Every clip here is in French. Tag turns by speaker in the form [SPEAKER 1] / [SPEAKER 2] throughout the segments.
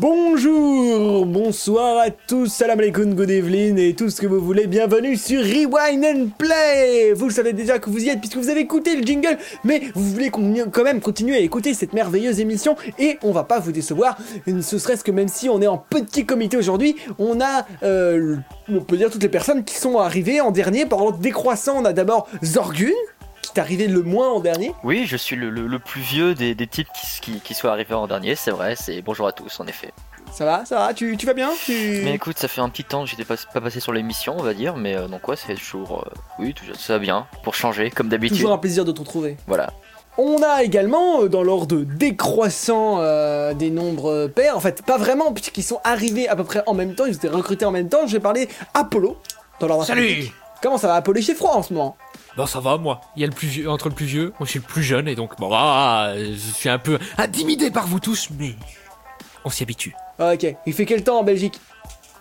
[SPEAKER 1] Bonjour, bonsoir à tous, salam alaikum, good evening et tout ce que vous voulez, bienvenue sur Rewind and Play. Vous savez déjà que vous y êtes puisque vous avez écouté le jingle, mais vous voulez quand même continuer à écouter cette merveilleuse émission et on va pas vous décevoir, ce serait-ce que même si on est en petit comité aujourd'hui, on a, euh, on peut dire toutes les personnes qui sont arrivées en dernier, par exemple décroissant, on a d'abord Zorgun, est arrivé le moins en dernier,
[SPEAKER 2] Oui, je suis le, le- le plus vieux des, des types qui, qui, qui sont arrivés en dernier, c'est vrai, c'est bonjour à tous en effet.
[SPEAKER 1] ça va, ça va, tu, tu vas bien? Tu...
[SPEAKER 2] Mais écoute, ça fait un petit temps que j'étais pas, pas passé sur l'émission, on va dire, mais euh, donc ouais, fait toujours. euh, oui, toujours, ça va bien, pour changer, comme d'habitude.
[SPEAKER 1] Toujours un plaisir de te retrouver.
[SPEAKER 2] Voilà.
[SPEAKER 1] On a également, euh, dans l'ordre décroissant euh, des nombres pairs, en fait, pas vraiment, puisqu'ils sont arrivés à peu près en même temps, ils étaient recrutés en même temps, je vais parler Apollo, dans l'ordre
[SPEAKER 3] Salut.
[SPEAKER 1] Comment ça va, Apollo? Il fait froid en ce moment.
[SPEAKER 3] Bon ça va moi, il y a le plus vieux, entre le plus vieux, moi je suis le plus jeune et donc bon ah, je suis un peu intimidé par vous tous mais on s'y habitue.
[SPEAKER 1] Ah, ok, il fait quel temps en Belgique?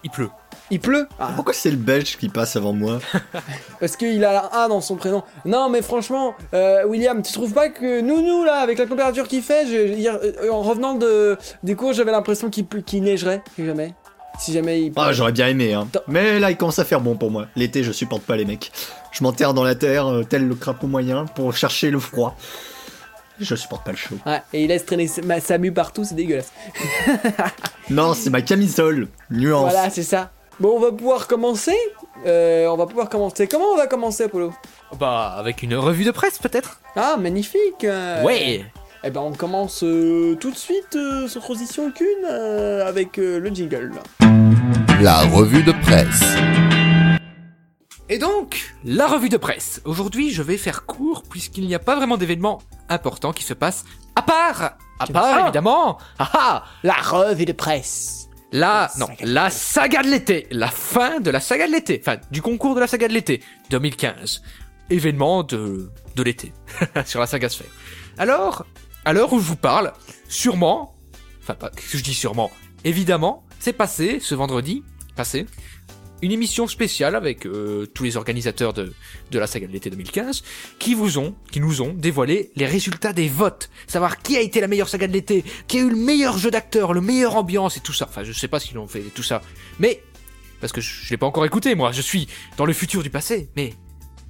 [SPEAKER 3] Il pleut.
[SPEAKER 1] Il pleut? Ah,
[SPEAKER 4] Pourquoi c'est le belge qui passe avant moi?
[SPEAKER 1] Parce qu'il a un A dans son prénom. Non, mais franchement, euh, William, tu trouves pas que nous, nous, là, avec la température qu'il fait, je- hier, euh, en revenant de, des cours, j'avais l'impression qu'il ple- qu'il neigerait, si jamais. Si jamais il...
[SPEAKER 4] Ah, j'aurais bien aimé, hein. Mais là, il commence à faire bon pour moi. L'été, je supporte pas les mecs. Je m'enterre dans la terre, euh, tel le crapaud moyen, pour chercher le froid. Je supporte pas le chaud.
[SPEAKER 1] Ouais, et il laisse traîner ma- sa mue partout, c'est dégueulasse.
[SPEAKER 4] Non, c'est ma camisole. Nuance.
[SPEAKER 1] Voilà, c'est ça. Bon, on va pouvoir commencer. Euh, on va pouvoir commencer. Comment on va commencer, Apollo?
[SPEAKER 3] Bah avec une revue de presse peut-être?
[SPEAKER 1] Ah, magnifique. euh.
[SPEAKER 3] Ouais
[SPEAKER 1] Eh ben, on commence euh, tout de suite, euh, sans transition aucune, euh, avec euh, le jingle.
[SPEAKER 5] La revue de presse.
[SPEAKER 3] Et donc, la revue de presse. Aujourd'hui je vais faire court puisqu'il n'y a pas vraiment d'événements importants qui se passent à part, à part
[SPEAKER 1] Ah.
[SPEAKER 3] évidemment, ah ah,
[SPEAKER 1] La revue de presse.
[SPEAKER 3] La,
[SPEAKER 1] La
[SPEAKER 3] non,
[SPEAKER 1] saga de
[SPEAKER 3] la saga de l'été, la fin de la saga de l'été, enfin, du concours de la saga de l'été, 2015. Événement de, de l'été, sur la saga sphère. Alors, à l'heure où je vous parle, sûrement, enfin, pas, que je dis sûrement, évidemment, c'est passé, ce vendredi, passé, une émission spéciale avec euh, tous les organisateurs de, la saga de l'été 2015 qui vous ont, qui nous ont dévoilé les résultats des votes, savoir qui a été la meilleure saga de l'été, qui a eu le meilleur jeu d'acteur, le meilleur ambiance et tout ça. Enfin, je sais pas s'ils ont fait tout ça, mais parce que je, je l'ai pas encore écouté moi, je suis dans le futur du passé. Mais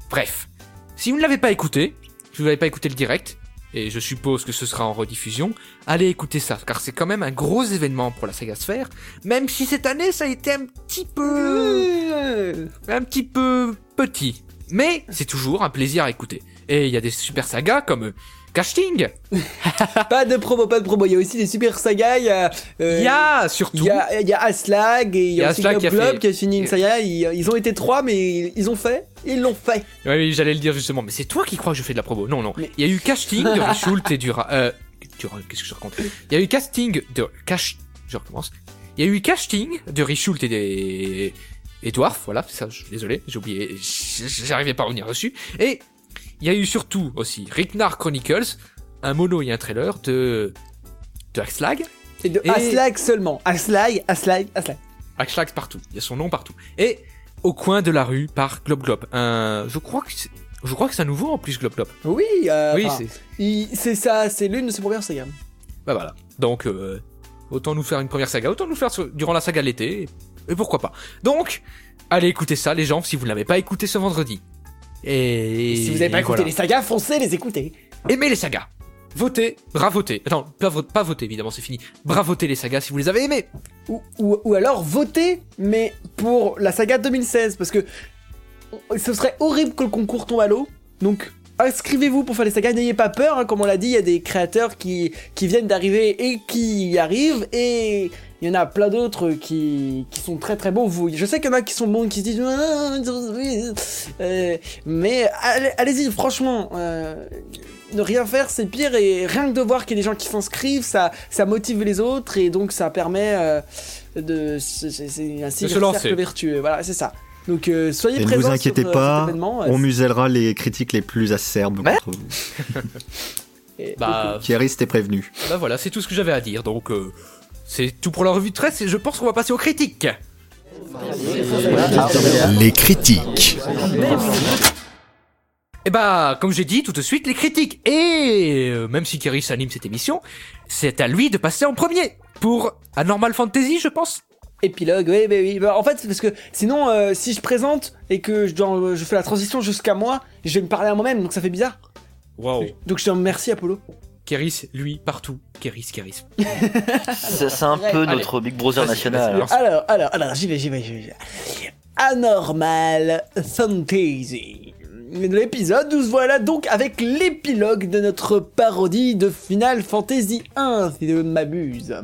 [SPEAKER 3] bref, si vous ne l'avez pas écouté, si vous n'avez pas écouté le direct, et je suppose que ce sera en rediffusion, allez écouter ça, car c'est quand même un gros événement pour la saga Sphère, même si cette année ça a été un petit peu un petit peu petit. Mais c'est toujours un plaisir à écouter. Et il y a des super sagas comme Casting.
[SPEAKER 1] pas de promo, pas de promo. Il y a aussi des super sagas. Il y a, euh,
[SPEAKER 3] Il y a
[SPEAKER 1] il
[SPEAKER 3] surtout.
[SPEAKER 1] y a, il y a Aslag et il y a, aussi Globe
[SPEAKER 3] qui a
[SPEAKER 1] Globe
[SPEAKER 3] fait-
[SPEAKER 1] qui a fini une saga. Ils, ils ont été trois, mais ils ont fait. Ils l'ont fait.
[SPEAKER 3] Oui, oui, j'allais le dire justement. Mais c'est toi qui crois que je fais de la promo. Non, non.
[SPEAKER 1] Mais-
[SPEAKER 3] Il y a eu Casting de Richoult et du euh, du Qu'est-ce que je raconte? Il y a eu Casting de Cash. Je recommence. Il y a eu Casting de Richoult et des et Dwarf. Voilà, ça. je- Désolé, j'ai oublié. J'arrivais pas à revenir dessus. Et il y a eu surtout aussi Ricknar Chronicles, un mono et un trailer de de Axlag.
[SPEAKER 1] Et de
[SPEAKER 3] Et-
[SPEAKER 1] Aslag seulement. Aslag, Aslag, Aslag.
[SPEAKER 3] Axlax partout. Il y a son nom partout. Et au coin de la rue par Globe Globe. Un, je crois que c'est, je crois que c'est un nouveau en plus Globe Globe.
[SPEAKER 1] Oui, euh,
[SPEAKER 3] oui,
[SPEAKER 1] enfin,
[SPEAKER 3] c'est,
[SPEAKER 1] ça. C'est l'une de ses premières sagas.
[SPEAKER 3] bah voilà. Donc, euh, autant nous faire une première saga, autant nous faire sur- durant la saga de l'été. Et pourquoi pas. Donc, allez écouter ça, les gens, si vous ne l'avez pas écouté ce vendredi. Et,
[SPEAKER 1] si vous n'avez pas écouté
[SPEAKER 3] voilà.
[SPEAKER 1] les sagas, foncez les écouter.
[SPEAKER 3] aimez les sagas. Votez, bravotez. Attends, pas, pas voter, évidemment, c'est fini. Bravotez les sagas si vous les avez aimés.
[SPEAKER 1] Ou, ou, ou alors votez, mais pour la saga 2016, parce que ce serait horrible que le concours tombe à l'eau. Donc inscrivez-vous pour faire les sagas, n'ayez pas peur, hein, comme on l'a dit, il y a des créateurs qui, qui viennent d'arriver et qui y arrivent, et il y en a plein d'autres qui, qui sont très très bons. Vous, je sais qu'il y en a qui sont bons, qui se disent... Ah, euh, mais allez- allez-y, franchement, euh, ne rien faire c'est pire, et rien que de voir qu'il y a des gens qui s'inscrivent, ça, ça motive les autres, et donc ça permet... euh, de c'est un cercle vertueux. Voilà c'est ça Donc euh, soyez
[SPEAKER 4] Et ne
[SPEAKER 1] présents
[SPEAKER 4] vous inquiétez
[SPEAKER 1] sur, euh,
[SPEAKER 4] pas,
[SPEAKER 1] cet événement.
[SPEAKER 4] on musellera les critiques les plus acerbes
[SPEAKER 2] Ouais.
[SPEAKER 4] contre vous.
[SPEAKER 1] Et-
[SPEAKER 3] Bah,
[SPEAKER 4] Thierry, t'es prévenu.
[SPEAKER 3] bah voilà, c'est tout ce que j'avais à dire. Donc, euh, c'est tout pour la revue de presse et je pense qu'on va passer aux critiques.
[SPEAKER 5] Les critiques.
[SPEAKER 3] Et bah, comme j'ai dit tout de suite, les critiques. Et euh, même si Keris anime cette émission, c'est à lui de passer en premier pour Anormal Fantasy, je pense.
[SPEAKER 1] Épilogue, oui, oui, oui. Bah, en fait, c'est parce que sinon, euh, si je présente et que je, dois- je fais la transition jusqu'à moi, je vais me parler à moi-même, donc ça fait bizarre.
[SPEAKER 3] Waouh.
[SPEAKER 1] Donc je te remercie, Apollo.
[SPEAKER 3] Keris, lui, partout. Keris, Keris.
[SPEAKER 2] C'est c'est un peu
[SPEAKER 3] Allez.
[SPEAKER 2] notre Big Brother national.
[SPEAKER 1] Alors, alors, alors, j'y vais, j'y vais, j'y vais. Anormal Fantasy. L'épisode, nous voilà donc avec l'épilogue de notre parodie de Final Fantasy 1, si je ne m'abuse.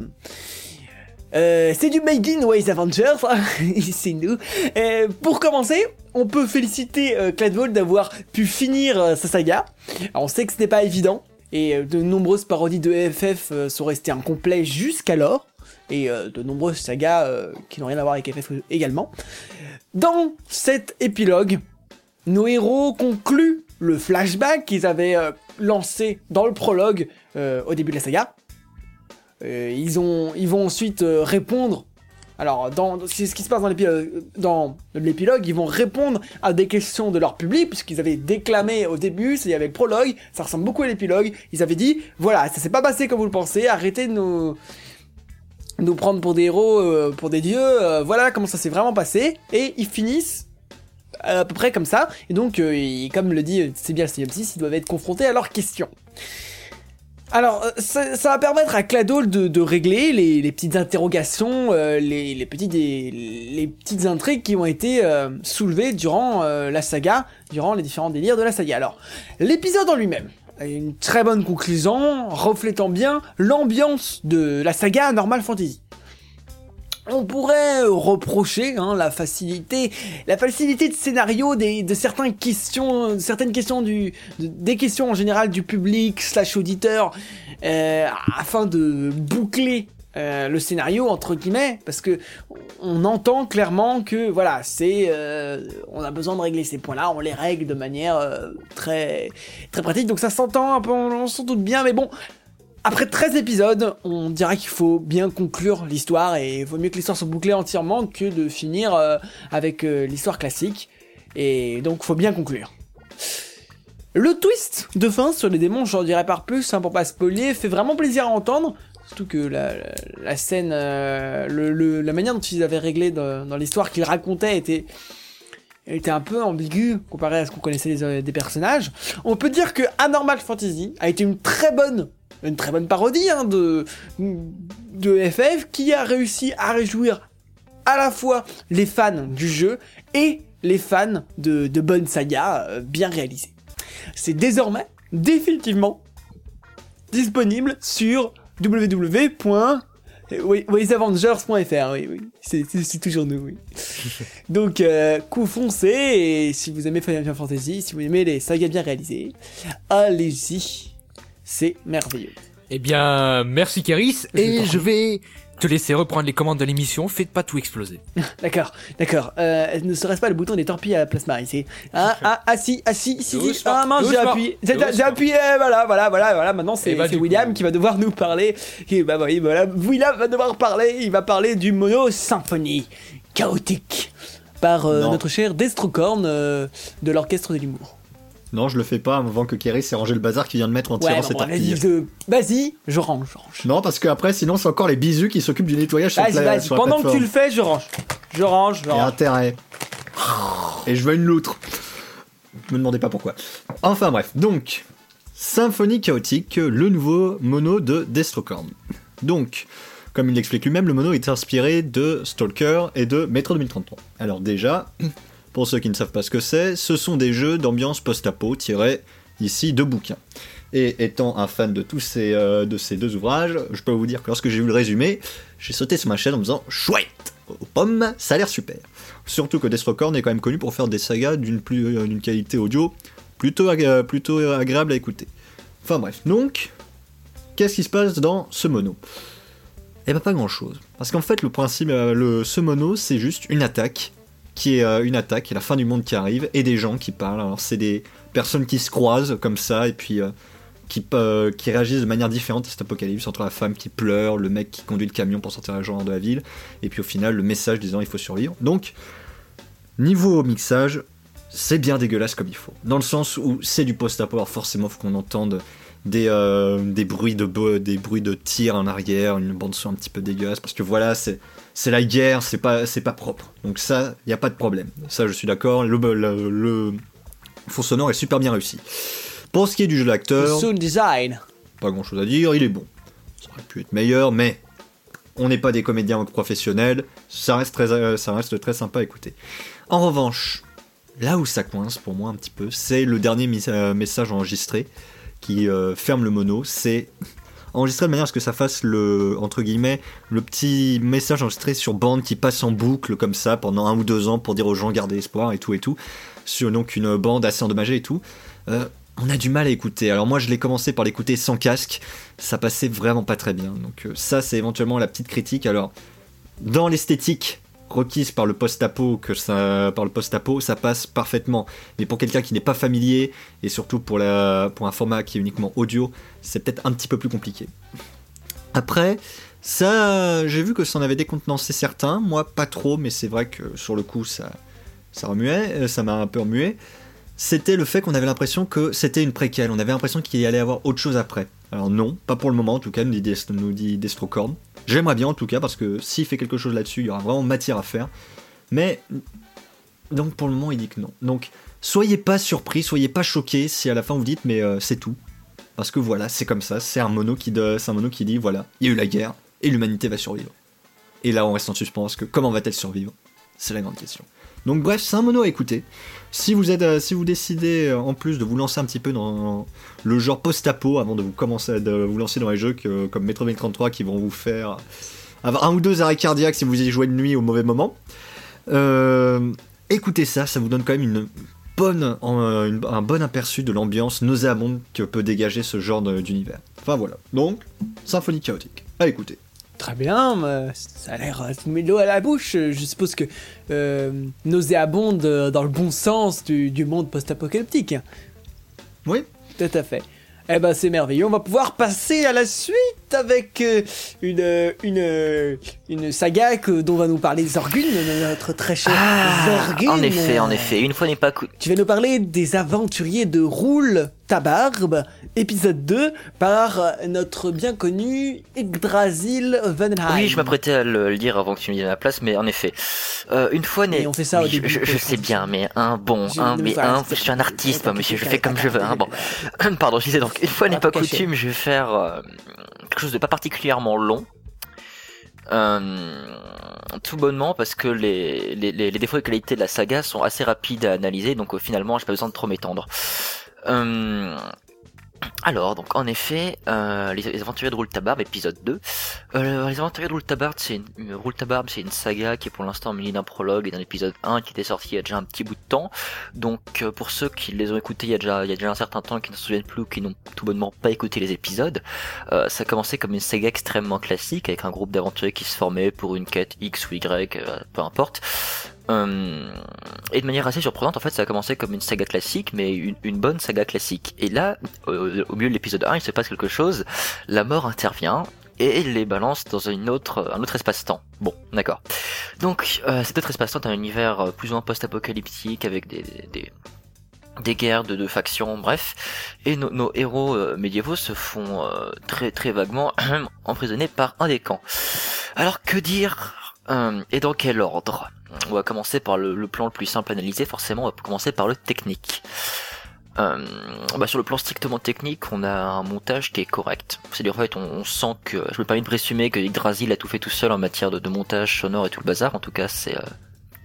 [SPEAKER 1] Euh, c'est du Made Ways Avengers, c'est nous. Euh, pour commencer, on peut féliciter euh, d'avoir pu finir euh, sa saga. On sait que ce n'est pas évident, et de nombreuses parodies de FF sont restées incomplets jusqu'alors, et de nombreuses sagas qui n'ont rien à voir avec FF également. Dans cet épilogue, nos héros concluent le flashback qu'ils avaient lancé dans le prologue au début de la saga. Euh, ils, ils vont ensuite euh, répondre. Alors, dans, c'est ce qui se passe dans l'épilogue, dans l'épilogue, ils vont répondre à des questions de leur public, puisqu'ils avaient déclamé au début, il y avait le prologue, ça ressemble beaucoup à l'épilogue. Ils avaient dit, voilà, ça s'est pas passé comme vous le pensez, arrêtez de nous, prendre pour des héros, euh, pour des dieux, euh, voilà comment ça s'est vraiment passé. Et ils finissent à peu près comme ça. Et donc, euh, ils- comme le dit euh, c'est bien le 6 ils doivent être confrontés à leurs questions. Alors, euh, ça, va permettre à Cladol de, régler les, petites interrogations, euh, les, petites intrigues qui ont été euh, soulevées durant la saga, durant les différents délires de la saga. Alors, l'épisode en lui-même a une très bonne conclusion, reflétant bien l'ambiance de la saga Normal Fantasy. On pourrait euh, reprocher hein, la facilité, la facilité de scénario des, de certaines questions, de certaines questions du, de- des questions en général du public slash auditeur, euh, afin de boucler euh, le scénario entre guillemets, parce que on entend clairement que voilà, c'est, euh, on a besoin de régler ces points-là, on les règle de manière euh, très, très pratique, donc ça s'entend on, on s'en doute bien, mais bon. Après 13 épisodes, on dirait qu'il faut bien conclure l'histoire et il vaut mieux que l'histoire soit bouclée entièrement que de finir euh, avec euh, l'histoire classique. Et donc faut bien conclure. Le twist de fin sur les démons, j'en dirais pas plus hein, pour pas spoiler, fait vraiment plaisir à entendre. Surtout que la, scène, euh, la manière dont ils avaient réglé dans, l'histoire qu'ils racontaient était, un peu ambiguë comparé à ce qu'on connaissait des personnages. On peut dire que Anormal Fantasy a été une très bonne une très bonne parodie hein, de, de FF qui a réussi à réjouir à la fois les fans du jeu et les fans de, de bonnes sagas euh, bien réalisées. C'est désormais définitivement disponible sur www.waysavengers.fr. Oui, oui, c'est toujours nous, oui. Donc, euh, coup foncé, et si vous aimez Final Fantasy, si vous aimez les sagas bien réalisées, allez-y. C'est merveilleux.
[SPEAKER 3] Eh bien, merci Keris, et je vais te laisser reprendre les commandes de l'émission. Faites pas tout exploser.
[SPEAKER 1] D'accord, d'accord. Euh, ne serait-ce pas le bouton des torpilles à la plasma ici Ah, ah, ah, si, ah, si, si, si. Ah, mince, j'ai appuyé. J'ai appuyé, voilà, voilà, voilà, voilà. Maintenant, c'est
[SPEAKER 3] bah,
[SPEAKER 1] William
[SPEAKER 3] coup-
[SPEAKER 1] qui va devoir nous parler. Et bah, oui, voilà. William va devoir parler. Il va parler du mono symphonie chaotique par euh, notre cher Destrocorn euh, de l'orchestre de l'humour.
[SPEAKER 4] Non, je le fais pas avant que Kerry s'est rangé le bazar qu'il vient de mettre en tirant
[SPEAKER 1] bon,
[SPEAKER 4] torpilles.
[SPEAKER 1] vas-y, je- range, je range.
[SPEAKER 4] Non, parce qu'après, sinon, c'est encore les bisous qui s'occupent du nettoyage sur,
[SPEAKER 1] Vas-y,
[SPEAKER 4] la, sur la
[SPEAKER 1] Pendant que tu le fais, je range. Je range, je
[SPEAKER 4] Et
[SPEAKER 1] range.
[SPEAKER 4] intérêt. Et je veux une loutre. Me demandez pas pourquoi. Enfin bref, donc, Symphonie chaotique, le nouveau mono de Destrocorn. Donc, comme il l'explique lui-même, le mono est inspiré de Stalker et de Metro 2033. Alors déjà, pour ceux qui ne savent pas ce que c'est, ce sont des jeux d'ambiance post-apo tirés ici de bouquins. Et étant un fan de tous ces, euh, deux ouvrages, je peux vous dire que lorsque j'ai vu le résumé, j'ai sauté sur ma chaîne en me disant chouette, aux pommes, ça a l'air super. Surtout que Destrocorn est quand même connu pour faire des sagas d'une euh, qualité audio plutôt, aga- plutôt agréable à écouter. Enfin bref, donc, qu'est-ce qui se passe dans ce mono? Eh ben pas grand chose. Parce qu'en fait, le principe, euh, ce mono, c'est juste une attaque qui est euh, une attaque, la fin du monde qui arrive, et des gens qui parlent. Alors c'est des personnes qui se croisent comme ça, et puis euh, qui, euh, qui réagissent de manière différente à cet apocalypse, entre la femme qui pleure, le mec qui conduit le camion pour sortir les gens de la ville, et puis au final le message disant il faut survivre. Donc, niveau mixage, c'est bien dégueulasse comme il faut. Dans le sens où c'est du post-apo, alors forcément faut qu'on entende des, des bruits de des bruits de tir en arrière, une bande son un petit peu dégueulasse, parce que voilà, c'est c'est la guerre, c'est pas c'est pas propre. Donc ça, il y a pas de problème. Ça, je suis d'accord. Le, le, le fond sonore est super bien réussi. Pour ce qui est du jeu d'acteur,
[SPEAKER 1] Sound design.
[SPEAKER 4] pas grand chose à dire, il est bon. Ça aurait pu être meilleur, mais on n'est pas des comédiens professionnels, ça reste très, euh, ça reste très sympa à écouter. En revanche, là où ça coince pour moi un petit peu, c'est le dernier euh, message enregistré qui euh, ferme le mono. C'est enregistré de manière à ce que ça fasse le petit message enregistré sur bande qui passe en boucle comme ça pendant un ou deux ans pour dire aux gens gardez espoir et tout et tout sur donc une bande assez endommagée et tout. Euh, on a du mal à écouter. Alors moi je l'ai commencé par l'écouter sans casque, ça passait vraiment pas très bien. Donc euh, ça c'est éventuellement la petite critique. Alors dans l'esthétique requise par le post-apo que ça par le ça passe parfaitement. Mais pour quelqu'un qui n'est pas familier et surtout pour la pour un format qui est uniquement audio, c'est peut-être un petit peu plus compliqué. Après ça j'ai vu que ça en avait décontenancé certains, moi pas trop mais c'est vrai que sur le coup ça ça remuait, euh, ça m'a un peu remué c'était le fait qu'on avait l'impression que c'était une préquelle. On avait l'impression qu'il y allait avoir autre chose après. Alors non, pas pour le moment en tout cas, nous dit, nous Destrocorn. J'aimerais bien en tout cas parce que s'il fait quelque chose là-dessus, il y aura vraiment matière à faire. Mais donc pour le moment, il dit que non. Donc soyez pas surpris, soyez pas choqués si à la fin vous dites mais euh, c'est tout. Parce que voilà, c'est comme ça, c'est un mono qui de- c'est un mono qui dit voilà, il y a eu la guerre et l'humanité va survivre. Et là, on reste en suspens que comment va-t-elle survivre? C'est la grande question. Donc bref, c'est un mono à écouter. Si vous êtes, euh, si vous décidez euh, en plus de vous lancer un petit peu dans le genre post-apo avant de vous commencer de vous lancer dans les jeux comme Metro 2033 qui vont vous faire avoir un ou deux arrêts cardiaques si vous y jouez de nuit au mauvais moment, euh, écoutez ça, ça vous donne quand même une bonne, un bon aperçu de l'ambiance nauséabonde que peut dégager ce genre d'univers. Enfin voilà. Donc, symphonie chaotique. À écouter.
[SPEAKER 1] Très bien, mais ça a l'air. Tu me mets de l'eau à la bouche. Je suppose que euh, nauséabonde euh, dans le bon sens du, du monde post-apocalyptique.
[SPEAKER 4] Oui.
[SPEAKER 1] Tout à fait. Eh ben c'est merveilleux, on va pouvoir passer à la suite avec euh, une, euh, une, euh, une saga que, dont va nous parler Zorgun, notre très cher Zorgun.
[SPEAKER 2] Ah, en effet, en effet, une fois n'est pas cou-
[SPEAKER 1] Tu vas nous parler des aventuriers de Roule ta barbe, épisode 2, par notre bien connu Yggdrasil Vanheim.
[SPEAKER 2] Oui, je m'apprêtais à le, dire avant que tu me dises à la place, mais en effet, euh, une fois.
[SPEAKER 1] Et on fait ça au
[SPEAKER 2] Oui,
[SPEAKER 1] début
[SPEAKER 2] Je, je sais bien, mais un bon, un, mais un. Je suis un artiste, moi, monsieur. Je fais comme je veux. Hein, bon, pardon. Je disais donc, une fois n'est pas coutume, je vais faire euh, quelque chose de pas particulièrement long. Euh, tout bonnement parce que les, les, les, défauts de qualité de la saga sont assez rapides à analyser, donc euh, finalement j'ai pas besoin de trop m'étendre. Euh, alors, donc en effet, euh, les, aventuriers de Roultabarbe, épisode 2. Euh, les aventuriers de Roultabarbe, c'est une, Roultabarbe, c'est une saga qui est pour l'instant munie d'un prologue et d'un épisode 1 qui était sorti il y a déjà un petit bout de temps. Donc euh, pour ceux qui les ont écoutés il y a déjà, il y a déjà un certain temps qui ne se souviennent plus ou qui n'ont tout bonnement pas écouté les épisodes, euh, ça a commencé comme une saga extrêmement classique avec un groupe d'aventuriers qui se formait pour une quête X ou Y, euh, peu importe. Euh, et de manière assez surprenante, en fait, ça a commencé comme une saga classique, mais une, bonne saga classique. Et là, au milieu de l'épisode 1, il se passe quelque chose, la mort intervient, et les balance dans une autre, un autre espace-temps. Bon, d'accord. Donc, euh, cet autre espace-temps est un univers euh, plus ou moins post-apocalyptique, avec des, des, des- guerres de factions, bref. Et nos, héros médiévaux se font très très vaguement emprisonnés par un des camps. Alors, que dire euh, et dans quel ordre On va commencer par le, le plan le plus simple à analyser, forcément on va commencer par le technique. Euh, bah sur le plan strictement technique, on a un montage qui est correct. C'est-à-dire en fait, on, on sent que, je me permets de présumer que Yggdrasil a tout fait tout seul en matière de, de montage sonore et tout le bazar. En tout cas, c'est, euh,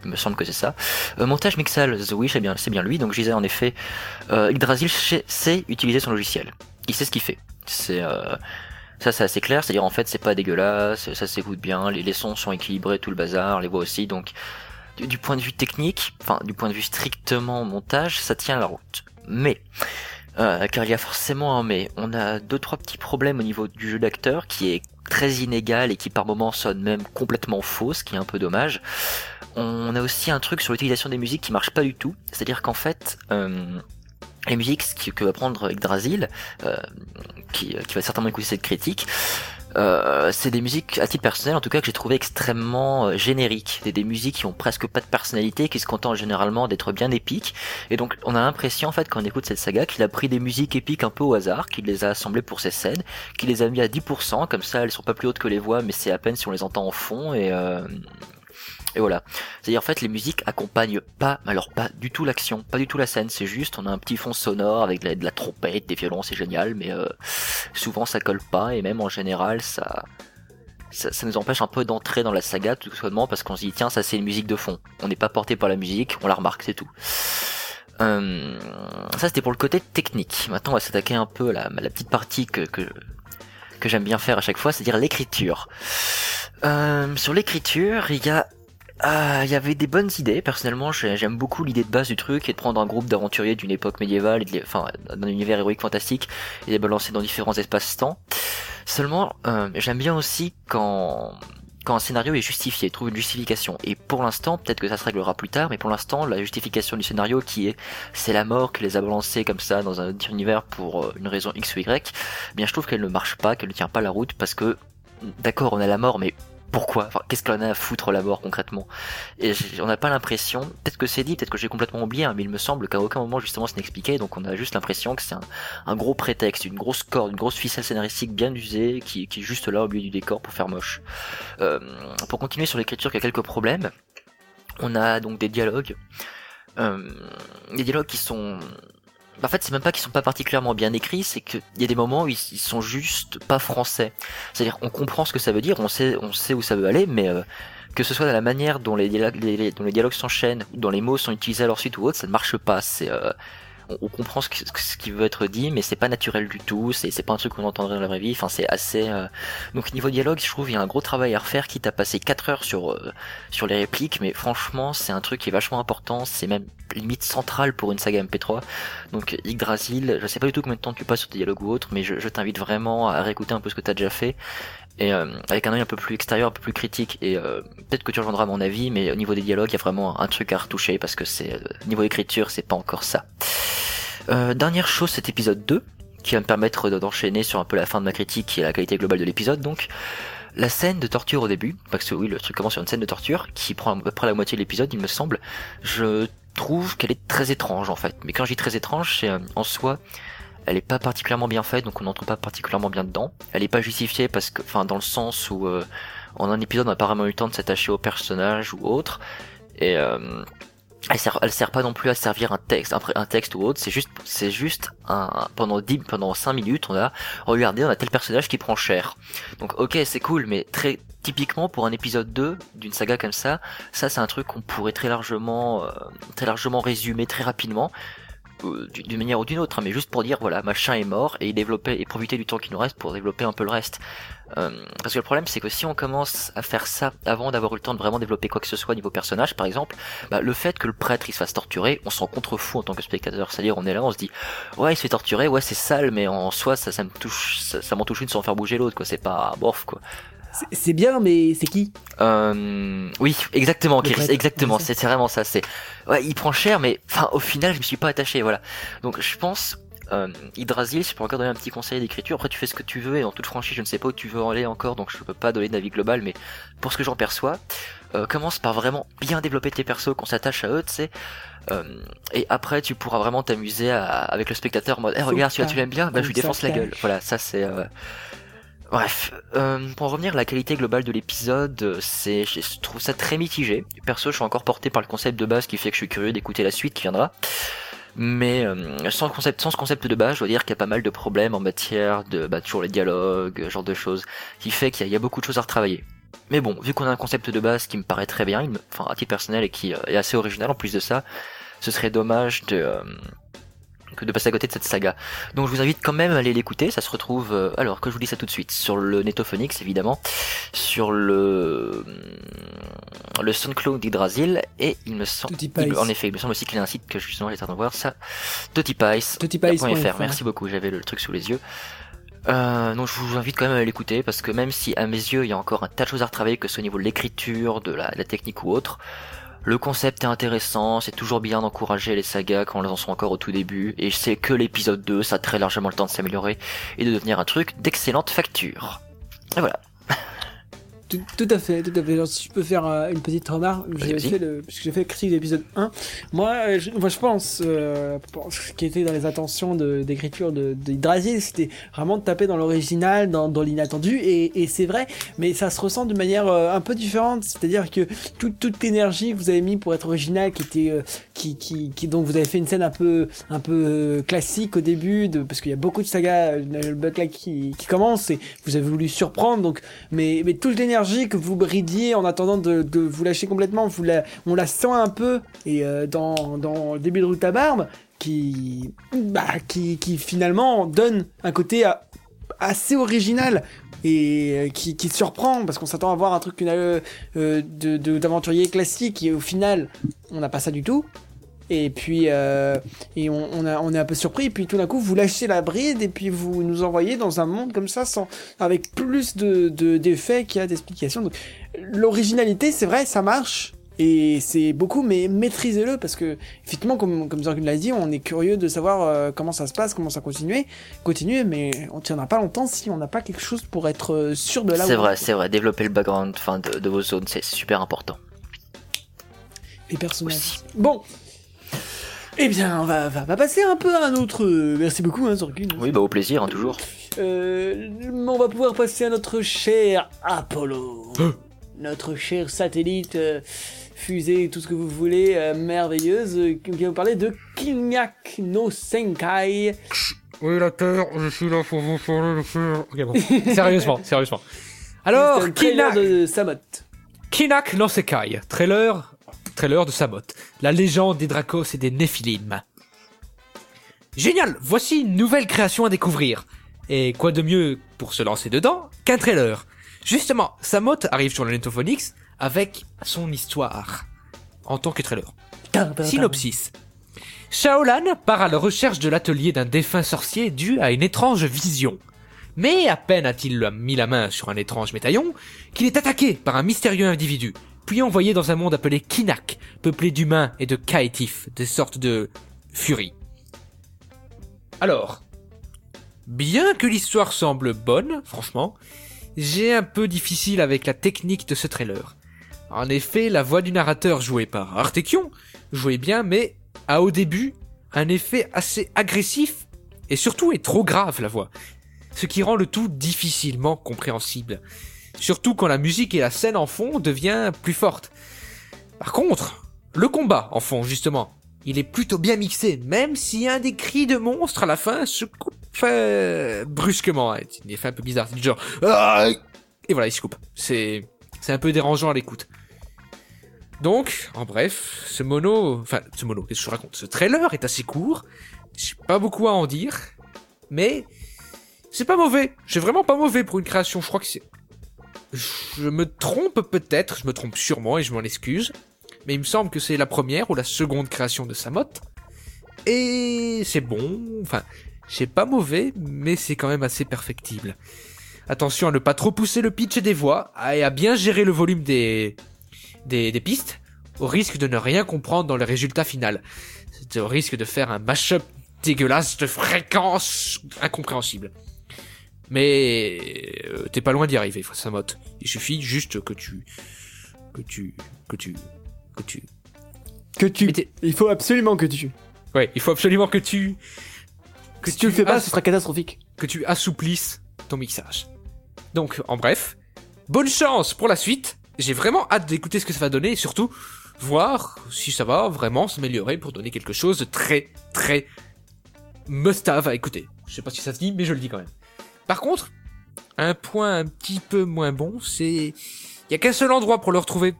[SPEAKER 2] il me semble que c'est ça. Euh, montage mixal, oui, c'est bien, c'est bien lui. Donc je disais en effet, euh, Yggdrasil sait- sait utiliser son logiciel. Il sait ce qu'il fait. C'est euh, ça, c'est assez clair. C'est-à-dire en fait, c'est pas dégueulasse, ça s'écoute bien, les, sons sont équilibrés, tout le bazar, les voix aussi. Donc du, point de vue technique, enfin du point de vue strictement montage, ça tient la route. Mais euh, car il y a forcément un mais, on a deux trois petits problèmes au niveau du jeu d'acteur qui est très inégale et qui par moments sonne même complètement fausse, ce qui est un peu dommage. On a aussi un truc sur l'utilisation des musiques qui marche pas du tout, c'est-à-dire qu'en fait, euh, les musiques que va prendre Yggdrasil, euh, qui, qui va certainement écouter cette critique, euh, c'est des musiques à titre personnel en tout cas que j'ai trouvé extrêmement euh, génériques, des, des musiques qui ont presque pas de personnalité, qui se contentent généralement d'être bien épiques, et donc on a l'impression en fait quand on écoute cette saga qu'il a pris des musiques épiques un peu au hasard, qu'il les a assemblées pour ses scènes, qu'il les a mis à 10%, comme ça elles sont pas plus hautes que les voix, mais c'est à peine si on les entend en fond, et euh, et voilà. C'est-à-dire en fait les musiques accompagnent pas, alors pas du tout l'action, pas du tout la scène, c'est juste on a un petit fond sonore avec de la, de la trompette, des violons, c'est génial, mais euh, souvent ça colle pas et même en général ça, ça, nous empêche un peu d'entrer dans la saga tout simplement parce qu'on se dit tiens ça c'est une musique de fond. On n'est pas porté par la musique, on la remarque, c'est tout. Euh, ça c'était pour le côté technique. Maintenant on va s'attaquer un peu à la, la petite partie que, que j'aime bien faire à chaque fois, c'est-à-dire l'écriture. Euh, sur l'écriture, il y a ah, il y avait des bonnes idées. Personnellement, j'ai- j'aime beaucoup l'idée de base du truc et de prendre un groupe d'aventuriers d'une époque médiévale, et de enfin d'un univers héroïque fantastique, et les balancer dans différents espaces-temps. Seulement, euh, j'aime bien aussi quand un scénario est justifié, trouve une justification. Et pour l'instant, peut-être que ça se réglera plus tard, mais pour l'instant, la justification du scénario qui est c'est la mort qui les a balancés comme ça dans un autre univers pour euh, une raison X ou Y, eh bien je trouve qu'elle ne marche pas, qu'elle ne tient pas la route parce que d'accord, on a la mort, mais pourquoi qu'est-ce qu'on a à foutre la mort concrètement? Et on n'a pas l'impression, peut-être que c'est dit, peut-être que j'ai complètement oublié, hein, mais il me semble qu'à aucun moment justement c'est expliqué, donc on a juste l'impression que c'est un, gros prétexte, une grosse corde, une grosse ficelle scénaristique bien usée qui, qui est juste là au milieu du décor pour faire moche. Euh, pour continuer sur l'écriture, il y a quelques problèmes. On a donc des dialogues, euh, des dialogues qui sont en fait, c'est même pas qu'ils sont pas particulièrement bien écrits, c'est qu'il y a des moments où ils, ils sont juste pas français. C'est-à-dire, on comprend ce que ça veut dire, on sait, on sait où ça veut aller, mais euh, que ce soit dans la manière dont les dialogues, s'enchaînent, dont les mots sont utilisés à leur suite ou autre, ça ne marche pas. C'est, euh, on, comprend ce, que- ce qui veut être dit, mais c'est pas naturel du tout. C'est, c'est pas un truc qu'on entendrait dans la vraie vie. Enfin, c'est assez. euh, Donc niveau dialogue, je trouve il y a un gros travail à refaire, quitte à passer 4 heures sur euh, sur les répliques, mais franchement, c'est un truc qui est vachement important. C'est même limite central pour une saga MP3. Donc Yggdrasil, je sais pas du tout combien de temps tu passes sur tes dialogues ou autre, mais je, je t'invite vraiment à réécouter un peu ce que t'as déjà fait. Et euh, avec un œil un peu plus extérieur, un peu plus critique, et euh, peut-être que tu rejoindras mon avis, mais au niveau des dialogues, il y a vraiment un truc à retoucher parce que c'est euh, niveau écriture, c'est pas encore ça. Euh, dernière chose, cet épisode 2, qui va me permettre de- d'enchaîner sur un peu la fin de ma critique et la qualité globale de l'épisode. Donc, la scène de torture au début, parce que oui, le truc commence sur une scène de torture qui prend à peu près la moitié de l'épisode, il me semble. Je trouve qu'elle est très étrange en fait. Mais quand je dis très étrange, c'est euh, en soi, elle est pas particulièrement bien faite, donc on n'entre pas particulièrement bien dedans. Elle est pas justifiée parce que, enfin, dans le sens où euh, en un épisode on a vraiment eu le temps de s'attacher au personnage ou autre. Et euh, elle sert, sert pas non plus à servir un texte, un, un texte ou autre. C'est juste, c'est juste un, pendant 10, pendant 5 minutes, on a regardé, on a tel personnage qui prend cher. Donc ok, c'est cool, mais très typiquement pour un épisode 2 d'une saga comme ça, ça c'est un truc qu'on pourrait très largement, euh, très largement résumer très rapidement. Euh, d'une manière ou d'une autre, hein, mais juste pour dire voilà machin est mort et développer et profiter du temps qui nous reste pour développer un peu le reste. Euh, parce que le problème c'est que si on commence à faire ça avant d'avoir eu le temps de vraiment développer quoi que ce soit niveau personnage par exemple, bah, le fait que le prêtre il se fasse torturer, on s'en contrefou en tant que spectateur. C'est-à-dire on est là, on se dit ouais il se fait torturer, ouais c'est sale, mais en soi ça, ça me touche, ça, ça m'en touche une sans faire bouger l'autre quoi. C'est pas bof quoi.
[SPEAKER 1] C'est- bien, mais c'est qui?
[SPEAKER 2] Euh, oui, exactement, Kiris, exactement,
[SPEAKER 1] c'est
[SPEAKER 2] vraiment ça. C'est, ouais, il prend cher, mais enfin, au final, je me suis pas attaché, voilà. Donc, je pense, euh, Yggdrasil, si je peux encore donner un petit conseil d'écriture, après tu fais ce que tu veux, et en toute franchise, je ne sais pas où tu veux aller encore, donc je peux pas donner d'avis global, mais pour ce que j'en perçois, euh, commence par vraiment bien développer tes persos, qu'on s'attache à eux, tu sais. Euh, et après, tu pourras vraiment t'amuser avec le spectateur en mode, eh, regarde, celui-là, tu l'aimes bien, bah, je lui défonce la gueule. Voilà, ça c'est. euh, Bref, euh, pour en revenir la qualité globale de l'épisode, euh, c'est, je trouve ça très mitigé. Perso, je suis encore porté par le concept de base qui fait que je suis curieux d'écouter la suite qui viendra. Mais euh, sans, concept, sans ce concept de base, je dois dire qu'il y a pas mal de problèmes en matière de bah, toujours les dialogues, genre de choses, qui fait qu'il y, a- beaucoup de choses à retravailler. Mais bon, vu qu'on a un concept de base qui me paraît très bien, enfin à titre personnel et qui euh, est assez original en plus de ça, ce serait dommage de euh, que de passer à côté de cette saga. Donc je vous invite quand même à aller l'écouter, ça se retrouve, euh, alors que je vous dis ça tout de suite, sur le Netophonix évidemment, sur le le SoundCloud d'Hydrasil, et il me semble, en effet, il me semble aussi qu'il y a un site que justement j'étais en train de voir, ça, Totipice,
[SPEAKER 1] Totipice.fr.
[SPEAKER 2] Merci beaucoup, j'avais le truc sous les yeux. Euh, donc je vous invite quand même à l'écouter parce que même si à mes yeux il y a encore un tas de choses à retravailler que ce soit au niveau de l'écriture, de la, de la technique ou autre, le concept est intéressant, c'est toujours bien d'encourager les sagas quand elles en sont encore au tout début, et je sais que l'épisode 2, ça a très largement le temps de s'améliorer et de devenir un truc d'excellente facture. Et voilà.
[SPEAKER 1] Tout, tout à fait, tout à fait. Genre, si je peux faire euh, une petite remarque, j'ai fait le, puisque j'ai fait le critique de l'épisode 1. Moi, euh, je, moi, je pense, euh, pour ce qui était dans les intentions de- d'écriture de, de Yggdrasil, c'était vraiment de taper dans l'original, dans, dans l'inattendu, et, et c'est vrai, mais ça se ressent d'une manière euh, un peu différente. C'est-à-dire que toute, toute l'énergie que vous avez mis pour être original, qui était, euh, qui, qui, qui, donc vous avez fait une scène un peu, un peu euh, classique au début, de, parce qu'il y a beaucoup de sagas, le Buckler qui, qui commence, et vous avez voulu surprendre, donc mais, mais toute l'énergie que vous bridiez en attendant de, vous lâcher complètement, on la sent un peu. Et euh, dans, le début de Route à Barbe qui, bah, qui, finalement donne un côté assez original et euh, qui, surprend parce qu'on s'attend à voir un truc euh, d'aventurier classique et au final on n'a pas ça du tout et puis euh, et on, on, a, on est un peu surpris et puis tout d'un coup vous lâchez la bride et puis vous nous envoyez dans un monde comme ça sans avec plus de de- d'effets qu'il y a d'explications donc l'originalité c'est vrai ça marche et c'est beaucoup mais maîtrisez-le parce que effectivement comme comme Zorgun l'a dit on est curieux de savoir euh, comment ça se passe comment ça continue mais on tiendra pas longtemps si on n'a pas quelque chose pour être euh, sûr de là
[SPEAKER 2] C'est vrai,
[SPEAKER 1] est.
[SPEAKER 2] c'est vrai. Développer le background enfin, de, de vos zones, c'est super important.
[SPEAKER 1] les personnages.
[SPEAKER 2] Aussi.
[SPEAKER 1] Bon. Eh bien, on va, va, va passer un peu à un autre. euh, Merci beaucoup, hein, Zorgun.
[SPEAKER 2] Oui, bah au plaisir, hein, toujours.
[SPEAKER 1] Euh, on va pouvoir passer à notre cher Apollo. notre cher satellite, euh, fusée, tout ce que vous voulez, euh, merveilleuse, euh, qui va vous parler de Kinyak no Senkai.
[SPEAKER 3] Oui, la Terre, je suis là pour vous parler de faire. Ok, bon. sérieusement, sérieusement. Alors, Kinak,
[SPEAKER 1] de Samot.
[SPEAKER 3] Kinak no Sekai, trailer, trailer de Samot, la légende des Dracos et des Néphilim. Génial, voici une nouvelle création à découvrir. Et quoi de mieux pour se lancer dedans qu'un trailer? Justement, Samot arrive sur le Netophonix avec son histoire en tant que trailer. Synopsis. Shaolan part à la recherche de l'atelier d'un défunt sorcier dû à une étrange vision. Mais à peine a-t-il mis la main sur un étrange médaillon qu'il est attaqué par un mystérieux individu, puis envoyé dans un monde appelé Kinak, peuplé d'humains et de caétifs, des sortes de furies. Alors, bien que l'histoire semble bonne, franchement, j'ai un peu difficile avec la technique de ce trailer. En effet, la voix du narrateur jouée par Artekion jouait bien, mais a au début un effet assez agressif et surtout est trop grave la voix, ce qui rend le tout difficilement compréhensible. Surtout quand la musique et la scène en fond devient plus forte. Par contre, le combat en fond justement, il est plutôt bien mixé, même si un des cris de monstre à la fin se coupe euh, brusquement. C'est un effet un peu bizarre, c'est du genre Ah et voilà, il se coupe. C'est c'est un peu dérangeant à l'écoute. Donc, en bref, ce mono, enfin, ce mono, qu'est-ce que je raconte? Ce trailer est assez court, j'ai pas beaucoup à en dire, mais c'est pas mauvais. C'est vraiment pas mauvais pour une création. Je crois que c'est, je me trompe peut-être, je me trompe sûrement et je m'en excuse, mais il me semble que c'est la première ou la seconde création de Samot, et c'est bon. Enfin, c'est pas mauvais, mais c'est quand même assez perfectible. Attention à ne pas trop pousser le pitch des voix et à bien gérer le volume des des, pistes, au risque de ne rien comprendre dans le résultat final. Au risque de faire un mash-up dégueulasse de fréquences incompréhensibles. Mais euh, t'es pas loin d'y arriver, Samote. Il suffit juste que tu... que tu... que tu... que tu...
[SPEAKER 1] Que tu. Il faut absolument que tu.
[SPEAKER 3] Ouais, il faut absolument que tu... que
[SPEAKER 1] si tu le fais pas,
[SPEAKER 3] as-
[SPEAKER 1] ce sera catastrophique.
[SPEAKER 3] que tu assouplisses ton mixage. Donc, en bref, bonne chance pour la suite. J'ai vraiment hâte d'écouter ce que ça va donner et surtout voir si ça va vraiment s'améliorer pour donner quelque chose de très, très must-have à écouter. Je sais pas si ça se dit, mais je le dis quand même. Par contre, un point un petit peu moins bon, c'est il y a qu'un seul endroit pour le retrouver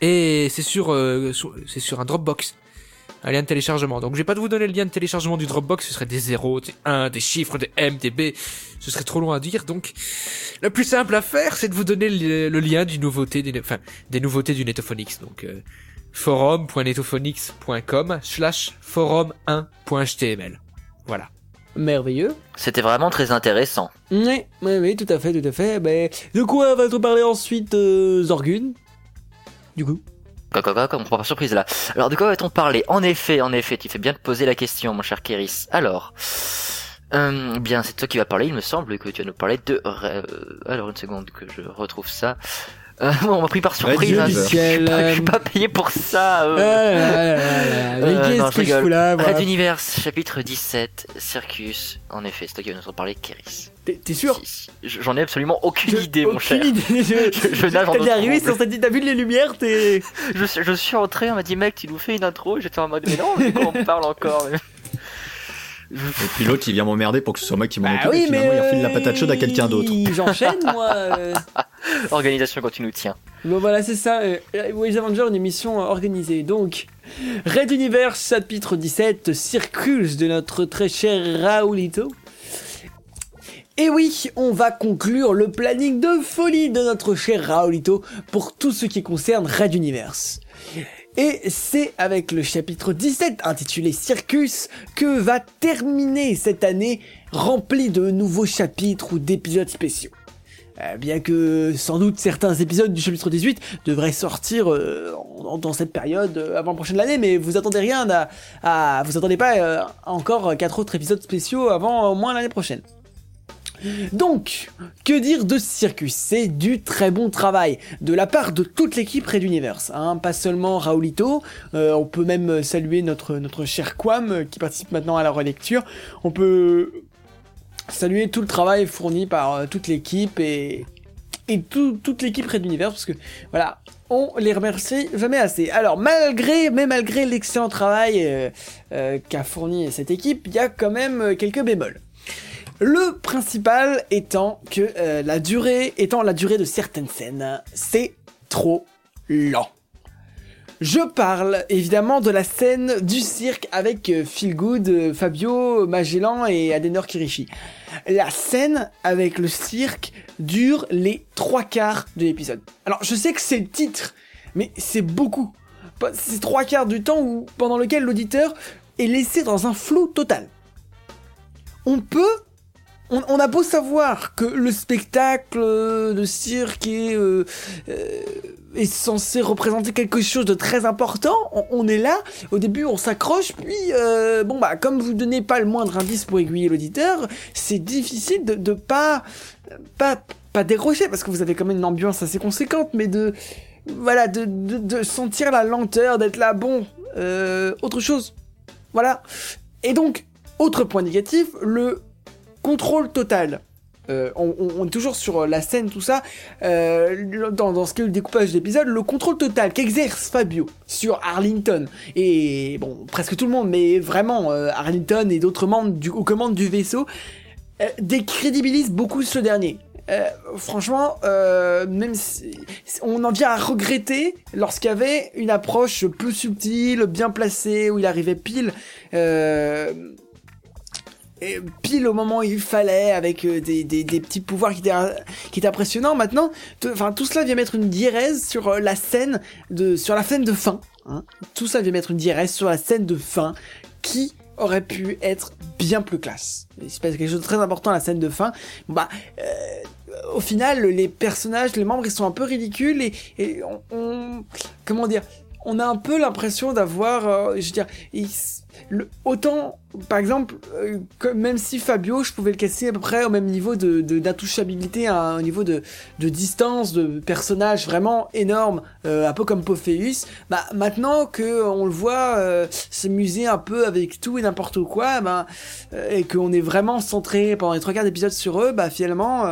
[SPEAKER 3] et c'est sur, euh, c'est sur un Dropbox. Un lien de téléchargement. Donc je vais pas de vous donner le lien de téléchargement du Dropbox, ce serait des zéros, des 1, des chiffres, des M, des B, ce serait trop long à dire. Donc le plus simple à faire, c'est de vous donner le, le lien du nouveauté, des, enfin, des nouveautés du Netophonix. Donc euh, forum.netophonix.com slash forum1.html. Voilà.
[SPEAKER 1] Merveilleux.
[SPEAKER 2] C'était vraiment très intéressant.
[SPEAKER 1] Oui, oui, oui, tout à fait, tout à fait. Mais de quoi va-t-on parler ensuite, euh, Zorgun? Du coup
[SPEAKER 2] Quoi, quoi, quoi, on prend pas surprise là. Alors de quoi va-t-on parler? En effet, en effet, tu fais bien de poser la question, mon cher Kéris. Alors, euh, bien, c'est toi qui vas parler. Il me semble que tu vas nous parler de. euh, alors une seconde que je retrouve ça. Euh, on m'a pris par surprise. Hein. Je suis pas- je suis pas payé pour ça. euh.
[SPEAKER 1] Ah là là là là là, Mais qu'est-ce
[SPEAKER 2] je
[SPEAKER 1] que je
[SPEAKER 2] rigole.
[SPEAKER 1] fous là moi
[SPEAKER 2] Red Universe, chapitre 17, Circus. En effet, c'est toi qui vas nous en parler, Kéris.
[SPEAKER 1] T'es sûr.
[SPEAKER 2] J'en ai absolument aucune
[SPEAKER 1] Je-
[SPEAKER 2] idée, mon
[SPEAKER 1] aucune
[SPEAKER 2] cher.
[SPEAKER 1] idée. Je,
[SPEAKER 2] Je- nage en
[SPEAKER 1] T'es arrivé cette t'as vu les lumières, t'es.
[SPEAKER 2] Je, suis- je suis entré, on m'a dit mec, tu nous fais une intro, et j'étais en mode mais non, de quoi on parle encore mais-
[SPEAKER 4] Et puis l'autre, il vient m'emmerder pour que ce soit moi qui m'en
[SPEAKER 1] Bah
[SPEAKER 4] occupe.
[SPEAKER 1] oui,
[SPEAKER 4] et finalement,
[SPEAKER 1] mais.
[SPEAKER 4] il refile la patate chaude à quelqu'un d'autre.
[SPEAKER 1] J'enchaîne moi. euh.
[SPEAKER 2] Organisation quand tu nous tiens.
[SPEAKER 1] Bon voilà c'est ça, euh, Ways Avenger une émission euh, organisée donc Red Universe chapitre 17 Circus de notre très cher Raoulito et oui, on va conclure le planning de folie de notre cher Raoulito pour tout ce qui concerne Red Universe. Et c'est avec le chapitre 17 intitulé Circus que va terminer cette année remplie de nouveaux chapitres ou d'épisodes spéciaux. Euh, bien que sans doute certains épisodes du chapitre 18 devraient sortir euh, dans cette période euh, avant la prochaine année, mais vous attendez rien à, vous attendez pas encore quatre autres épisodes spéciaux avant au moins l'année prochaine. Donc, que dire de ce circus? C'est du très bon travail de la part de toute l'équipe Red Universe, hein, pas seulement Raoulito, euh, on peut même saluer notre, cher Quam euh, qui participe maintenant à la relecture, on peut saluer tout le travail fourni par euh, toute l'équipe et, et tout- toute l'équipe Red Universe parce que voilà, on les remercie jamais assez. Alors malgré, mais malgré l'excellent travail euh, qu'a fourni cette équipe, il y a quand même quelques bémols. Le principal étant que euh, la durée, étant la durée de certaines scènes, c'est trop lent. Je parle évidemment de la scène du cirque avec euh, Phil Good, euh, Fabio, Magellan et Adenor Kirishi. La scène avec le cirque dure les trois quarts de l'épisode. Alors je sais que c'est le titre, mais c'est beaucoup. C'est trois quarts du temps où, pendant lequel l'auditeur est laissé dans un flou total. On peut on, a beau savoir que le spectacle de cirque est, euh, euh, est censé représenter quelque chose de très important, on, est là, au début on s'accroche, puis euh, bon bah comme vous donnez pas le moindre indice pour aiguiller l'auditeur, c'est difficile de, de pas, pas pas décrocher parce que vous avez quand même une ambiance assez conséquente, mais de voilà de, de, sentir la lenteur, d'être là bon, autre chose, voilà. Et donc autre point négatif, le contrôle total. Euh, on, est toujours sur la scène, tout ça. Euh, dans, dans ce qu'est le découpage d'épisode, le contrôle total qu'exerce Fabio sur Arlington et bon presque tout le monde, mais vraiment euh, Arlington et d'autres membres du, aux commandes du vaisseau euh, décrédibilise beaucoup ce dernier. Euh, franchement, euh, même si, on en vient à regretter lorsqu'il y avait une approche plus subtile, bien placée, où il arrivait pile. Euh, et pile au moment où il fallait, avec euh, des, petits pouvoirs qui étaient, qui impressionnants. Maintenant, enfin tout cela vient mettre une diérèse sur euh, la scène de, sur la scène de fin. hein. Tout ça vient mettre une diérèse sur la scène de fin qui aurait pu être bien plus classe. Il se passe quelque chose de très important à la scène de fin. Bah, euh, au final, les personnages, les membres, ils sont un peu ridicules et, on- comment dire, on a un peu l'impression d'avoir, euh, je veux dire, autant, par exemple, euh, que même si Fabio, je pouvais le casser à peu près au même niveau de d'intouchabilité, à un niveau de, distance, de personnage vraiment énorme, euh, un peu comme Pophéus, bah maintenant que on le voit euh, s'amuser un peu avec tout et n'importe quoi, bah, et qu'on est vraiment centré pendant les trois quarts d'épisode sur eux, bah finalement,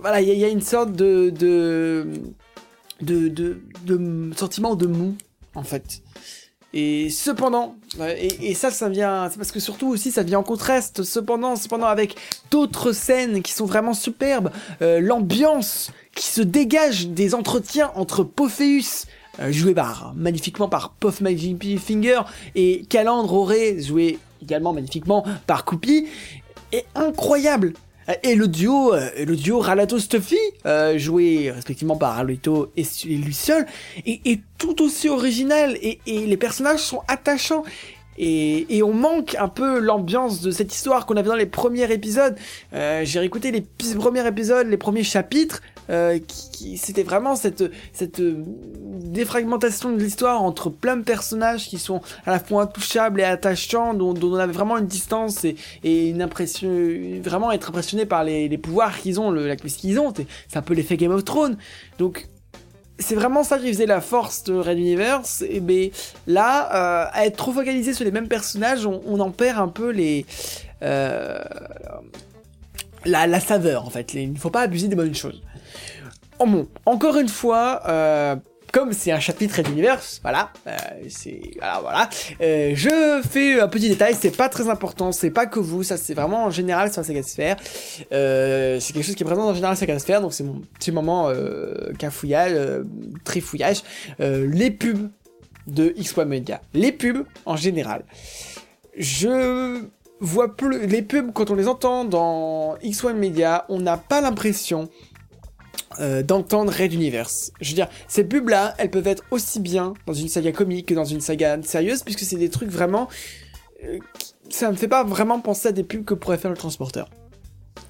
[SPEAKER 1] voilà, il y, a- une sorte de, de de de sentiment de mou en fait. Et cependant, et, et ça, ça vient, c'est parce que surtout aussi, ça vient en contraste. Cependant, cependant, avec d'autres scènes qui sont vraiment superbes, euh, l'ambiance qui se dégage des entretiens entre Pophéus, euh, joué par magnifiquement par Puff Magic Finger, et Calandre Auré, joué également magnifiquement par Coupi, est incroyable. Euh, Et le duo, euh, le duo Ralato Stuffy, euh, joué respectivement par Arlito et et lui seul, est, est tout aussi original et, et les personnages sont attachants. et, et on manque un peu l'ambiance de cette histoire qu'on avait dans les premiers épisodes. Euh, J'ai réécouté les premiers épisodes, les premiers chapitres. Euh, qui, qui- c'était vraiment cette cette euh, défragmentation de l'histoire entre plein de personnages qui sont à la fois intouchables et attachants dont, dont on avait vraiment une distance et, et une impression vraiment être impressionné par les, les pouvoirs qu'ils ont le la qu'ils ont c'est c'est un peu l'effet Game of Thrones. Donc c'est vraiment ça qui faisait la force de Red Universe et ben là euh, à être trop focalisé sur les mêmes personnages on, on en perd un peu les euh, la, la saveur en fait. Il ne faut pas abuser des bonnes choses Encore une fois, euh, comme c'est un chapitre Red Universe, voilà, euh, c'est voilà, voilà. Euh, je fais un petit détail, c'est pas très important, c'est pas que vous, ça c'est vraiment en général sur la saga Sphere. Euh, c'est quelque chose qui est présent en général sur la saga Sphere, donc c'est mon petit moment cafouillage, trifouillage. Les pubs de X1 Media, les pubs en général. Je vois plus les pubs quand on les entend dans X1 Media, on n'a pas l'impression euh, d'entendre Red Universe. Je veux dire, ces pubs-là, elles peuvent être aussi bien dans une saga comique que dans une saga sérieuse, puisque c'est des trucs vraiment... euh, ça me fait pas vraiment penser à des pubs que pourrait faire le transporteur.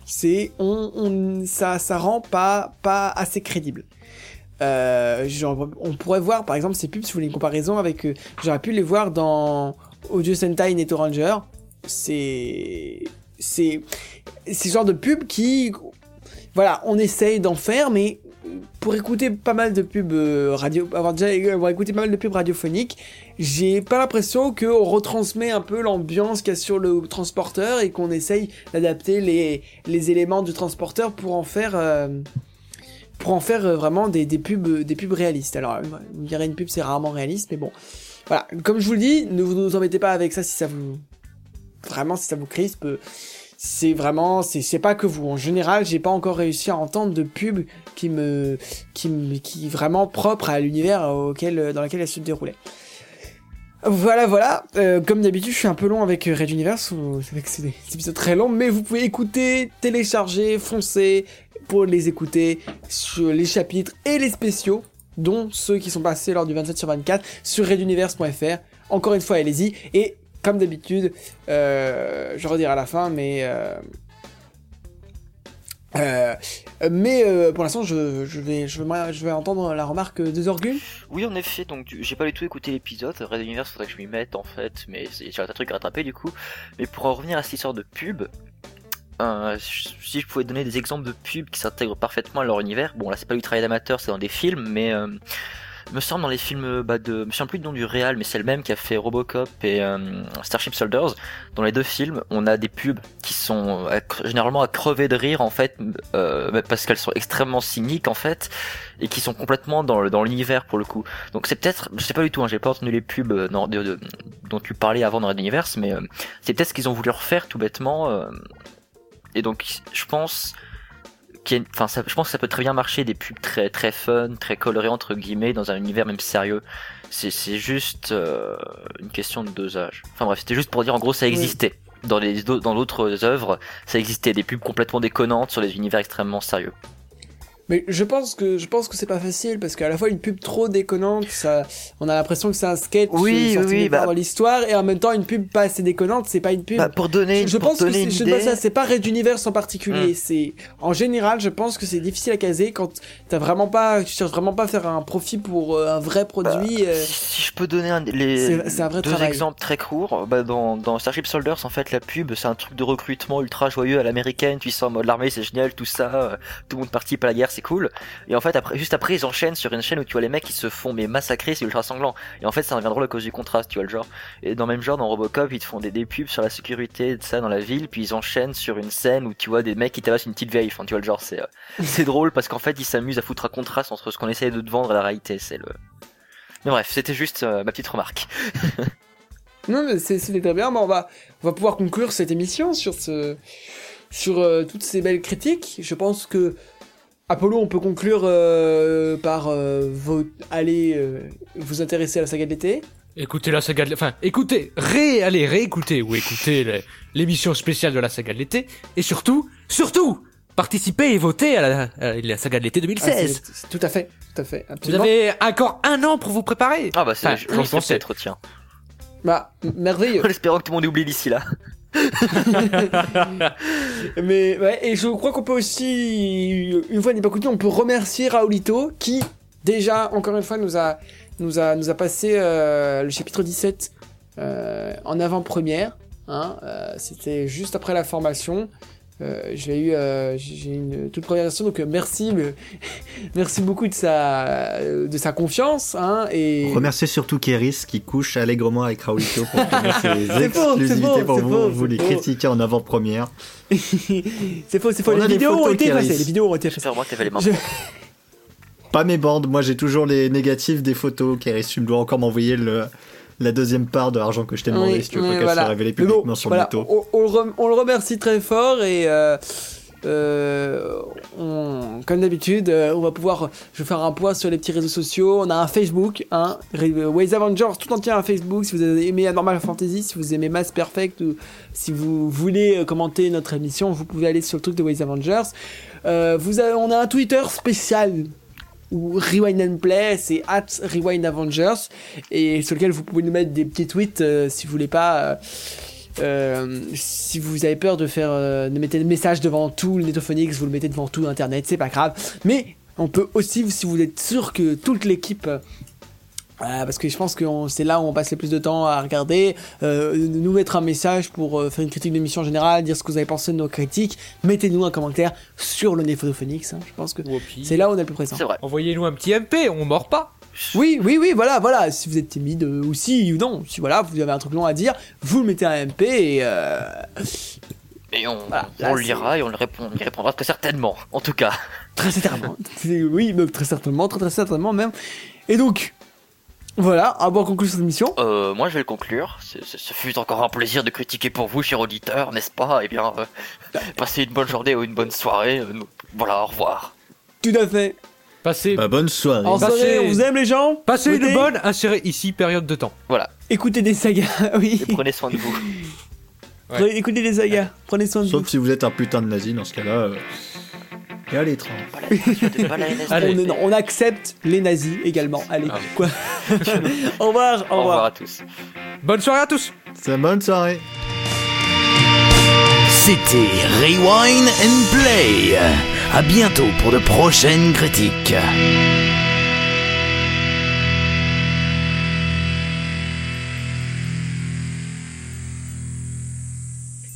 [SPEAKER 1] C'est... On, ça, ça rend pas, pas assez crédible. Euh, on pourrait voir, par exemple, ces pubs, si vous voulez une comparaison avec... J'aurais pu les voir dans Audio Sentai Neto Ranger. C'est... C'est... C'est ce genre de pub qui voilà, on essaye d'en faire, mais pour écouter pas mal de pubs euh, radio, avoir déjà écouté pas mal de pubs radiophoniques, j'ai pas l'impression qu'on retransmet un peu l'ambiance qu'il y a sur le transporteur et qu'on essaye d'adapter les, éléments du transporteur pour en faire euh, pour en faire euh, vraiment des, des pubs des pubs réalistes. Alors, vous direz une pub c'est rarement réaliste, mais bon, voilà. Comme je vous le dis, ne vous, vous embêtez pas avec ça si ça vous vraiment si ça vous crispe. C'est vraiment c'est pas que vous. En général j'ai pas encore réussi à entendre de pub qui me qui me qui vraiment propre à l'univers auquel dans lequel elle se déroulait. Voilà voilà. Euh, comme d'habitude je suis un peu long avec euh, Red Universe. C'est des épisodes très longs mais vous pouvez écouter télécharger foncer pour les écouter sur les chapitres et les spéciaux dont ceux qui sont passés lors du 27 sur 24 sur reduniverse.fr encore une fois allez-y. Et comme d'habitude, euh, je redirai à la fin, mais euh, euh, mais pour l'instant, je, vais je vais entendre la remarque de Zorgun.
[SPEAKER 2] Oui, en effet, donc j'ai pas du tout écouté l'épisode. Red Universe, faudrait que je m'y mette en fait, mais j'ai un tas de trucs à rattraper du coup. Mais pour en revenir à cette histoire de pub, si je pouvais donner des exemples de pubs qui s'intègrent parfaitement à leur univers, bon là c'est pas du travail d'amateur, c'est dans des films, mais me semble dans les films bah, de, je me souviens plus du nom du réal, mais c'est le même qui a fait Robocop et euh, Starship Soldiers. Dans les deux films, on a des pubs qui sont cre- généralement à crever de rire en fait, euh, parce qu'elles sont extrêmement cyniques en fait, et qui sont complètement dans dans l'univers pour le coup. Donc c'est peut-être, je sais pas du tout, hein, j'ai pas entendu les pubs euh, dont tu parlais avant dans Red Universe, mais euh, c'est peut-être ce qu'ils ont voulu refaire tout bêtement. euh, et donc je pense enfin ça- je pense que ça peut très bien marcher des pubs très très fun, très colorées entre guillemets dans un univers même sérieux. C'est juste euh, une question de dosage. Enfin bref, c'était juste pour dire en gros ça existait. Dans les dans d'autres œuvres, ça existait des pubs complètement déconnantes sur des univers extrêmement sérieux.
[SPEAKER 1] Mais je pense que je pense que c'est pas facile parce qu'à la fois une pub trop déconnante, ça, on a l'impression que c'est un sketch
[SPEAKER 2] Oui,
[SPEAKER 1] sorti
[SPEAKER 2] oui, bah-
[SPEAKER 1] dans l'histoire et en même temps une pub pas assez déconnante, c'est pas une pub.
[SPEAKER 2] Bah, pour donner,
[SPEAKER 1] je
[SPEAKER 2] pour
[SPEAKER 1] pense que c'est je
[SPEAKER 2] idée,
[SPEAKER 1] pas ça, c'est pas Red Universe en particulier.
[SPEAKER 2] Mm.
[SPEAKER 1] C'est en général, je pense que c'est difficile à caser quand t'as vraiment pas, tu cherches vraiment pas à faire un profit pour euh, un vrai produit. euh,
[SPEAKER 2] Si, si je peux donner un, les
[SPEAKER 1] C'est- c'est un vrai
[SPEAKER 2] deux
[SPEAKER 1] travail.
[SPEAKER 2] exemples très courts, bah dans, dans Starship Soldiers, en fait, la pub, c'est un truc de recrutement ultra joyeux à l'américaine, tu sens en mode l'armée, c'est génial, tout ça, euh, tout le monde participe à la guerre, c'est cool. Et en fait, après, juste après, ils enchaînent sur une chaîne où tu vois les mecs qui se font mais massacrer, c'est ultra sanglant. Et en fait, ça devient drôle à cause du contraste, tu vois le genre. Et dans le même genre, dans Robocop, ils te font des, des pubs sur la sécurité, de ça, dans la ville, puis ils enchaînent sur une scène où tu vois des mecs qui tabassent une petite vieille, enfin, tu vois le genre, c'est, euh, c'est drôle parce qu'en fait, ils s'amusent à foutre un contraste entre ce qu'on essaye de te vendre et la réalité, c'est le, mais bref, c'était juste euh, ma petite remarque.
[SPEAKER 1] Non, mais c'est très bien. Bon, on va, on va pouvoir conclure cette émission sur ce, sur euh, toutes ces belles critiques. Je pense que Apollo, on peut conclure euh, par euh, vos, aller euh, vous intéresser à la saga de l'été?
[SPEAKER 3] Écoutez la saga de l'- Enfin, écoutez, ré... allez, réécoutez ou écoutez l'émission spéciale de la saga de l'été. Et surtout, surtout, participez et votez à la, à la saga de l'été
[SPEAKER 1] Ah,
[SPEAKER 3] 2016.
[SPEAKER 1] c'est- c'est- tout à fait, tout à fait,
[SPEAKER 3] vous avez encore un an pour vous préparer.
[SPEAKER 2] Ah bah c'est,
[SPEAKER 3] Enfin,
[SPEAKER 2] je
[SPEAKER 3] j'y
[SPEAKER 2] pense
[SPEAKER 3] pensais.
[SPEAKER 2] peut-être, tiens.
[SPEAKER 1] Bah, merveilleux.
[SPEAKER 2] En espérant que tout le monde oublie d'ici là.
[SPEAKER 1] Mais ouais, et je crois qu'on peut aussi, une fois n'est pas coutume, on peut remercier Raoulito qui déjà encore une fois nous a nous a nous a passé euh, le chapitre 17 euh, en avant-première. Hein, euh, C'était juste après la formation. Euh, j'ai eu euh, j'ai une toute première version donc euh, merci merci beaucoup de sa de sa confiance hein, et
[SPEAKER 4] Remerciez surtout Kéris qui couche allègrement avec Raoulito pour ses exclusivités
[SPEAKER 1] faux,
[SPEAKER 4] pour vous,
[SPEAKER 1] faux,
[SPEAKER 4] vous les
[SPEAKER 1] faux.
[SPEAKER 4] critiquer en avant-première.
[SPEAKER 1] c'est faux c'est faux
[SPEAKER 4] On a
[SPEAKER 1] les vidéos ont
[SPEAKER 4] photos,
[SPEAKER 1] été effacées les vidéos ont été effacées
[SPEAKER 2] J'espère moi que t'avais les mains.
[SPEAKER 1] Je-
[SPEAKER 4] Pas mes bandes, moi j'ai toujours les négatifs des photos. Kéris, tu me dois encore m'envoyer le, la deuxième part de l'argent que je t'ai demandé
[SPEAKER 1] Oui,
[SPEAKER 4] si tu veux
[SPEAKER 1] oui,
[SPEAKER 4] pas qu'elle
[SPEAKER 1] voilà.
[SPEAKER 4] soit révélée
[SPEAKER 1] Mais bon,
[SPEAKER 4] publiquement sur
[SPEAKER 1] voilà,
[SPEAKER 4] le
[SPEAKER 1] on, on le rem- on le remercie très fort et euh, euh, on- comme d'habitude, euh, on va pouvoir je vais faire un point sur les petits réseaux sociaux. On a un Facebook, hein, Ways Avengers, tout entier un Facebook. Si vous avez aimé Normal Fantasy, si vous aimez Mass Perfect ou si vous voulez commenter notre émission, vous pouvez aller sur le truc de Ways Avengers. Euh, vous avez, on a un Twitter spécial ou Rewind and Play, c'est at Rewind Avengers, et sur lequel vous pouvez nous mettre des petits tweets euh, si vous voulez pas. euh, euh, si vous avez peur de faire de mettre le message devant tout le Netophonix, vous le mettez devant tout internet, c'est pas grave. Mais on peut aussi, si vous êtes sûr que toute l'équipe euh, parce que je pense que c'est là où on passe le plus de temps à regarder, euh, nous mettre un message pour euh, faire une critique d'émission générale, dire ce que vous avez pensé de nos critiques. Mettez-nous un commentaire sur le Netophonix. Hein, je pense que c'est là où on est le plus présent.
[SPEAKER 2] C'est vrai.
[SPEAKER 3] Envoyez-nous un petit MP, on mord pas.
[SPEAKER 1] Oui, oui, oui, voilà, voilà. Si vous êtes timide euh, ou si ou non, si voilà, vous avez un truc long à dire, vous le mettez un MP et euh,
[SPEAKER 2] Et on,
[SPEAKER 1] Voilà,
[SPEAKER 2] on
[SPEAKER 1] là,
[SPEAKER 2] le lira et on, le répond, on y répondra très certainement, en tout cas.
[SPEAKER 1] très certainement. Oui, mais très certainement, très très certainement même. Et donc, voilà, à bon conclure cette émission.
[SPEAKER 2] Euh, moi, je vais le conclure. Ce fut encore un plaisir de critiquer pour vous, cher auditeur, n'est-ce pas? Eh bien, euh, passez une bonne journée ou une bonne soirée. euh, voilà, au revoir.
[SPEAKER 1] Tout à fait.
[SPEAKER 3] Passez,
[SPEAKER 4] Bah, bonne soirée.
[SPEAKER 1] En
[SPEAKER 3] Passez-
[SPEAKER 1] soirée, on vous aime les gens.
[SPEAKER 3] passez une bonne, insérez ici période de temps.
[SPEAKER 2] Voilà,
[SPEAKER 1] Écoutez des sagas, oui.
[SPEAKER 2] et prenez soin de vous.
[SPEAKER 3] Ouais.
[SPEAKER 1] Prenez- Écoutez des sagas. Prenez soin de vous.
[SPEAKER 4] Sauf si vous êtes un putain de nazi, dans ce cas-là. Euh... Et.
[SPEAKER 3] Allez.
[SPEAKER 1] On, est- non, on accepte les nazis également. Allez,
[SPEAKER 3] Ah.
[SPEAKER 1] quoi. au revoir, au
[SPEAKER 2] Au revoir
[SPEAKER 1] revoir.
[SPEAKER 2] à tous.
[SPEAKER 3] Bonne soirée à tous
[SPEAKER 4] C'est bonne soirée.
[SPEAKER 5] C'était Rewind and Play. À bientôt pour de prochaines critiques.